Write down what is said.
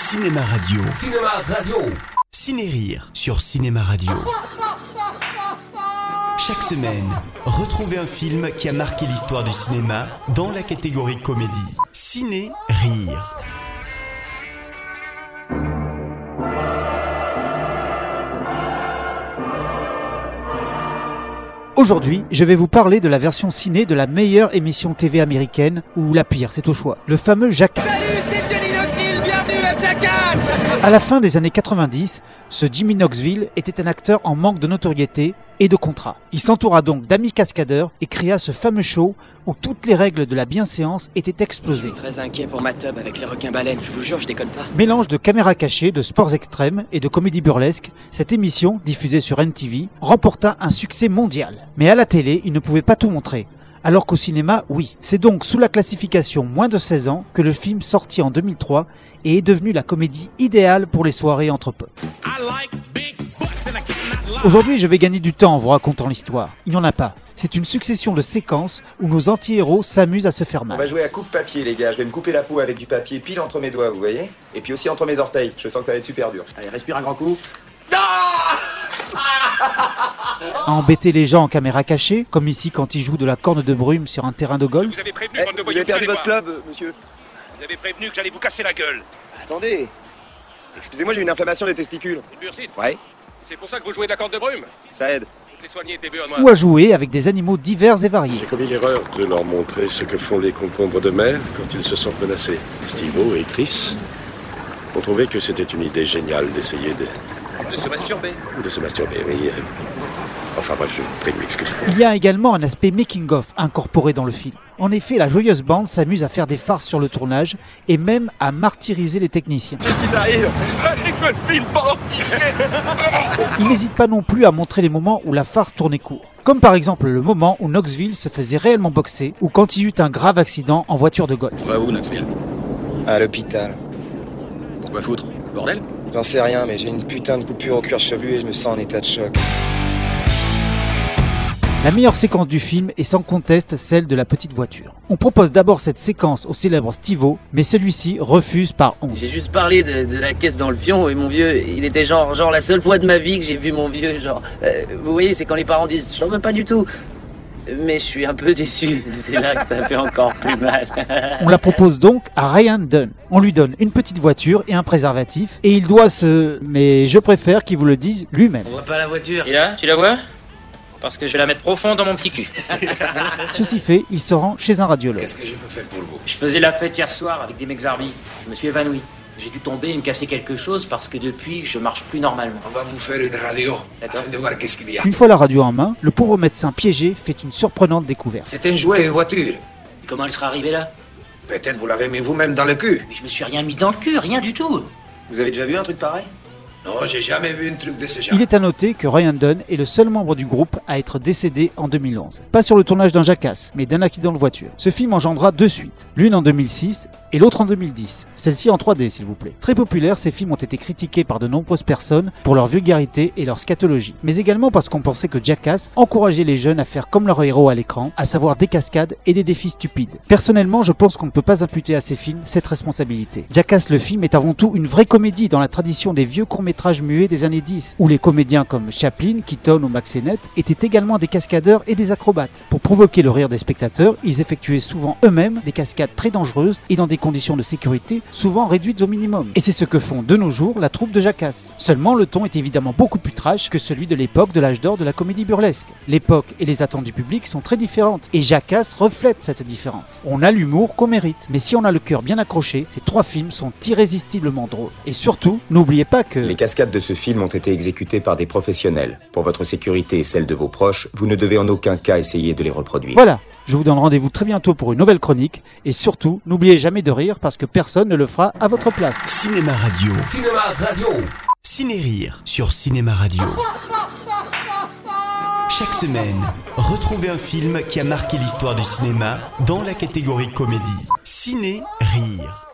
Cinéma Radio. Cinéma Radio. Ciné-Rire sur Cinéma Radio. Chaque semaine, retrouvez un film qui a marqué l'histoire du cinéma dans la catégorie comédie. Ciné-Rire. Aujourd'hui, je vais vous parler de la version ciné de la meilleure émission TV américaine, ou la pire, c'est au choix, le fameux Jackass. À la fin des années 90, ce Jimmy Knoxville était un acteur en manque de notoriété et de contrat. Il s'entoura donc d'amis cascadeurs et créa ce fameux show où toutes les règles de la bienséance étaient explosées. Très inquiet pour ma tub avec les requins baleines, je vous jure, je déconne pas. Mélange de caméras cachées, de sports extrêmes et de comédie burlesque, cette émission, diffusée sur NTV, remporta un succès mondial. Mais à la télé, il ne pouvait pas tout montrer. Alors qu'au cinéma, oui. C'est donc sous la classification moins de 16 ans que le film sortit en 2003 et est devenu la comédie idéale pour les soirées entre potes. Aujourd'hui, je vais gagner du temps en vous racontant l'histoire. Il n'y en a pas. C'est une succession de séquences où nos anti-héros s'amusent à se faire On mal. va jouer à coupe-papier, les gars. Je vais me couper la peau avec du papier pile entre mes doigts, vous voyez? Et puis aussi entre mes orteils. Je sens que ça va être super dur. Allez, respire un grand coup. À embêter les gens en caméra cachée, comme ici quand ils jouent de la corne de brume sur un terrain de golf. Vous avez prévenu, Eh, bande de vous voyous, avez perdu vous votre voir. club, monsieur Vous avez prévenu que j'allais vous casser la gueule. Attendez. Excusez-moi, j'ai une inflammation des testicules. Une bursite. Ouais, C'est pour ça que vous jouez de la corde de brume. ça aide. Vous les soignez tes bœufs, moi. Ou à jouer avec des animaux divers et variés. J'ai commis l'erreur de leur montrer ce que font les concombres de mer quand ils se sentent menacés. Steve-O et Chris ont trouvé que c'était une idée géniale d'essayer de, De se masturber. de se masturber. Oui, Enfin bref, je vous prie de m'excuser. Il y a également un aspect making-of incorporé dans le film. En effet, la joyeuse bande s'amuse à faire des farces sur le tournage et même à martyriser les techniciens. Qu'est-ce qui t'arrive Il n'hésite pas non plus à montrer les moments où la farce tournait court. Comme par exemple le moment où Knoxville se faisait réellement boxer ou quand il eut un grave accident en voiture de golf. Va où, Knoxville? À l'hôpital. Pourquoi foutre? Bordel? J'en sais rien, mais j'ai une putain de coupure au cuir chevelu et je me sens en état de choc. La meilleure séquence du film est sans conteste celle de la petite voiture. On propose d'abord cette séquence au célèbre Steve-O, mais celui-ci refuse par honte. J'ai juste parlé de, de la caisse dans le fion et mon vieux, il était genre, genre la seule fois de ma vie que j'ai vu mon vieux, genre. euh, vous voyez, c'est quand les parents disent, je t'en veux pas du tout. Mais je suis un peu déçu, c'est là que ça fait encore plus mal. On la propose donc à Ryan Dunn. On lui donne une petite voiture et un préservatif, et il doit se... Mais je préfère qu'il vous le dise lui-même. On voit pas la voiture. Et là, tu la vois? Parce que je vais la mettre profond dans mon petit cul. Ceci fait, il se rend chez un radiologue. Qu'est-ce que je peux faire pour vous? Je faisais la fête hier soir avec des mecs zarbis. Je me suis évanoui. J'ai dû tomber et me casser quelque chose parce que depuis, je marche plus normalement. On va vous faire une radio D'accord. afin de voir qu'est-ce qu'il y a. Une fois la radio en main, le pauvre médecin piégé fait une surprenante découverte. C'est un jouet, une voiture. Et comment elle serait arrivée là? Peut-être vous l'avez mis vous-même dans le cul. Mais je me suis rien mis dans le cul, rien du tout. Vous avez déjà vu un truc pareil? Non, j'ai jamais vu un truc de ce genre. Il est à noter que Ryan Dunn est le seul membre du groupe à être décédé en 2011. Pas sur le tournage d'un Jackass, mais d'un accident de voiture. Ce film engendra deux suites, l'une en 2006 et l'autre en 2010. Celle-ci en 3D s'il vous plaît. Très populaires, ces films ont été critiqués par de nombreuses personnes pour leur vulgarité et leur scatologie, mais également parce qu'on pensait que Jackass encourageait les jeunes à faire comme leur héros à l'écran, à savoir des cascades et des défis stupides. Personnellement, je pense qu'on ne peut pas imputer à ces films cette responsabilité. Jackass le film est avant tout une vraie comédie dans la tradition des vieux courts-métrages muets des années 10, où les comédiens comme Chaplin, Keaton ou Max Sennett étaient également des cascadeurs et des acrobates. Pour provoquer le rire des spectateurs, ils effectuaient souvent eux-mêmes des cascades très dangereuses et dans des conditions de sécurité souvent réduites au minimum. Et c'est ce que font de nos jours la troupe de Jackass. Seulement le ton est évidemment beaucoup plus trash que celui de l'époque de l'âge d'or de la comédie burlesque. L'époque et les attentes du public sont très différentes et Jackass reflète cette différence. On a l'humour qu'on mérite, mais si on a le cœur bien accroché, ces trois films sont irrésistiblement drôles. Et surtout, n'oubliez pas que... cascades de ce film ont été exécutées par des professionnels. Pour votre sécurité et celle de vos proches, vous ne devez en aucun cas essayer de les reproduire. Voilà, je vous donne rendez-vous très bientôt pour une nouvelle chronique et surtout, n'oubliez jamais de rire parce que personne ne le fera à votre place. Cinéma Radio. Cinéma Radio. Ciné-Rire sur Cinéma Radio. Chaque semaine, retrouvez un film qui a marqué l'histoire du cinéma dans la catégorie comédie. Ciné-Rire.